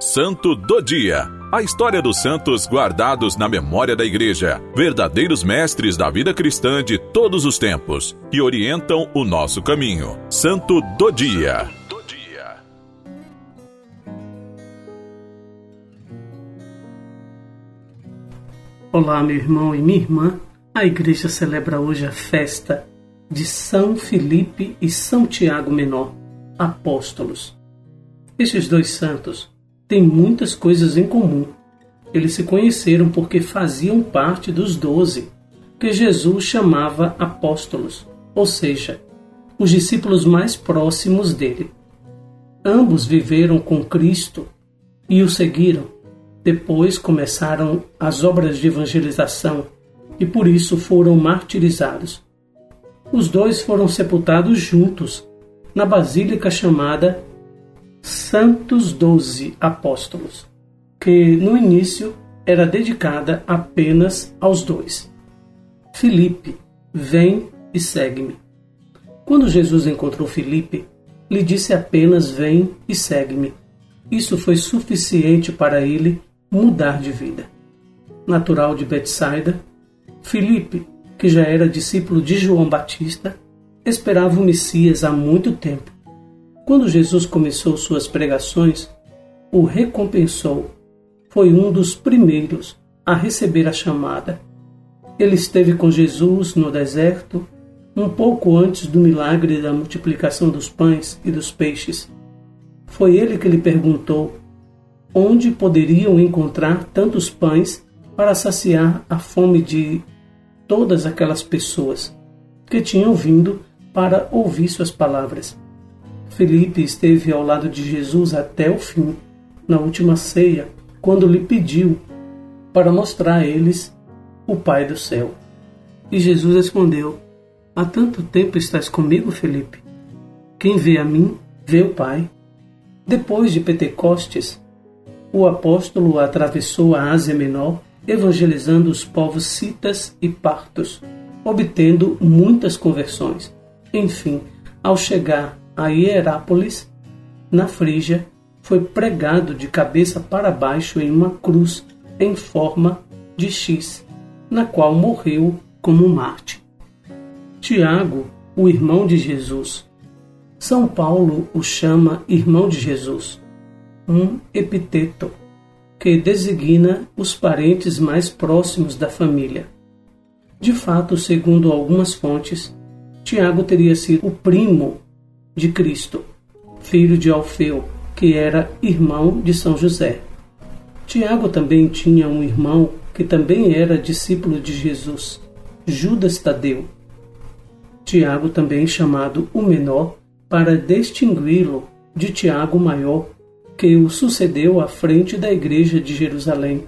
Santo do Dia. A história dos santos guardados na memória da Igreja, verdadeiros mestres da vida cristã de todos os tempos, que orientam o nosso caminho. Santo do Dia. Olá, meu irmão e minha irmã. A igreja celebra hoje a festa de São Felipe e São Tiago Menor, apóstolos. Estes dois santos têm muitas coisas em comum. Eles se conheceram porque faziam parte dos doze, que Jesus chamava apóstolos, ou seja, os discípulos mais próximos dele. Ambos viveram com Cristo e o seguiram. Depois começaram as obras de evangelização e por isso foram martirizados. Os dois foram sepultados juntos na basílica chamada Santos Doze Apóstolos, que no início era dedicada apenas aos dois. Filipe, vem e segue-me. Quando Jesus encontrou Filipe, lhe disse apenas: Vem e segue-me. Isso foi suficiente para ele mudar de vida. Natural de Betsaida, Filipe, que já era discípulo de João Batista, esperava o Messias há muito tempo quando Jesus começou suas pregações, o recompensou. Foi um dos primeiros a receber a chamada. Ele esteve com Jesus no deserto um pouco antes do milagre da multiplicação dos pães e dos peixes. Foi ele que lhe perguntou onde poderiam encontrar tantos pães para saciar a fome de todas aquelas pessoas que tinham vindo para ouvir suas palavras. Felipe esteve ao lado de Jesus até o fim, na última ceia, quando lhe pediu para mostrar a eles o Pai do céu. E Jesus respondeu: Há tanto tempo estás comigo, Felipe? Quem vê a mim, vê o Pai. Depois de Pentecostes, o apóstolo atravessou a Ásia Menor, evangelizando os povos citas e partos, obtendo muitas conversões. Enfim, ao chegar a Hierápolis, na Frígia, foi pregado de cabeça para baixo em uma cruz em forma de X, na qual morreu como Marte. Tiago, o irmão de Jesus. São Paulo o chama irmão de Jesus, um epiteto que designa os parentes mais próximos da família. De fato, segundo algumas fontes, Tiago teria sido o primo de Cristo, filho de Alfeu, que era irmão de São José. Tiago também tinha um irmão que também era discípulo de Jesus, Judas Tadeu. Tiago também chamado o menor para distingui-lo de Tiago maior, que o sucedeu à frente da igreja de Jerusalém,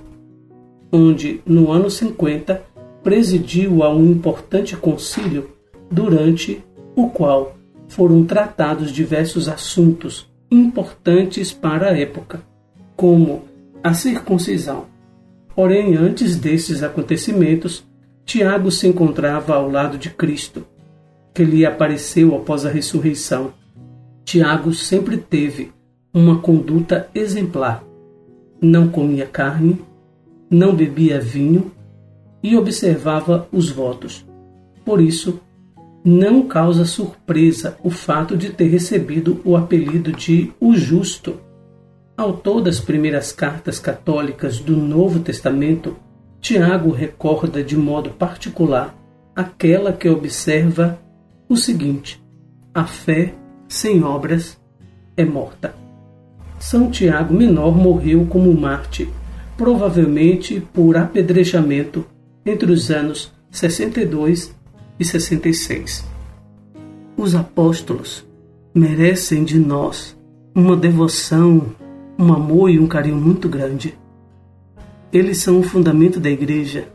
onde no ano 50 presidiu a um importante concílio durante o qual foram tratados diversos assuntos importantes para a época, como a circuncisão. Porém, antes desses acontecimentos, Tiago se encontrava ao lado de Cristo, que lhe apareceu após a ressurreição. Tiago sempre teve uma conduta exemplar. Não comia carne, não bebia vinho e observava os votos. Por isso, não causa surpresa o fato de ter recebido o apelido de o Justo. Autor das primeiras cartas católicas do Novo Testamento, Tiago recorda de modo particular aquela que observa o seguinte: a fé sem obras é morta. São Tiago Menor morreu como Marte, provavelmente por apedrejamento entre os anos 62 e 66. Os apóstolos merecem de nós uma devoção, um amor e um carinho muito grande. Eles são o fundamento da igreja,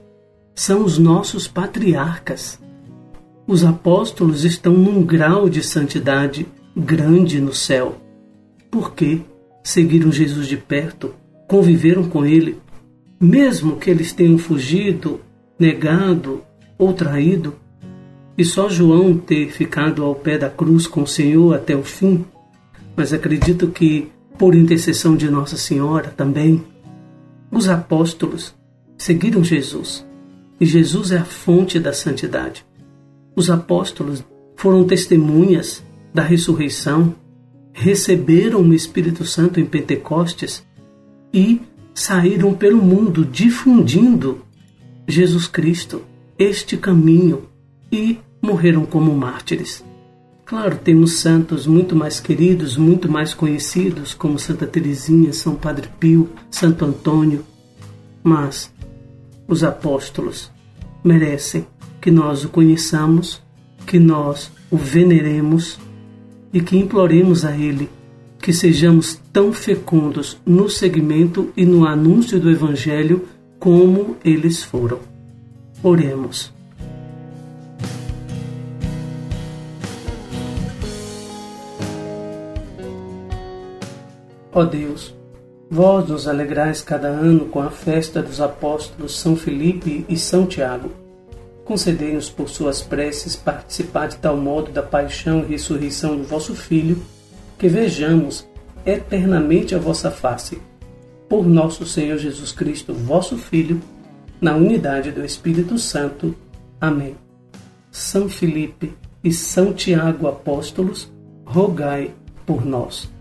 são os nossos patriarcas. Os apóstolos estão num grau de santidade grande no céu, porque seguiram Jesus de perto, conviveram com ele, mesmo que eles tenham fugido, negado ou traído, e só João ter ficado ao pé da cruz com o Senhor até o fim, mas acredito que por intercessão de Nossa Senhora também, os apóstolos seguiram Jesus e Jesus é a fonte da santidade. Os apóstolos foram testemunhas da ressurreição, receberam o Espírito Santo em Pentecostes e saíram pelo mundo difundindo Jesus Cristo, este caminho, e morreram como mártires. Claro, temos santos muito mais queridos, muito mais conhecidos, como Santa Teresinha, São Padre Pio, Santo Antônio, mas os apóstolos merecem que nós o conheçamos, que nós o veneremos e que imploremos a Ele que sejamos tão fecundos no segmento e no anúncio do Evangelho como eles foram. Oremos. Ó Deus, vós nos alegrais cada ano com a festa dos apóstolos São Felipe e São Tiago. Concedei-nos por suas preces participar de tal modo da paixão e ressurreição do vosso Filho, que vejamos eternamente a vossa face. Por nosso Senhor Jesus Cristo, vosso Filho, na unidade do Espírito Santo. Amém. São Felipe e São Tiago apóstolos, rogai por nós.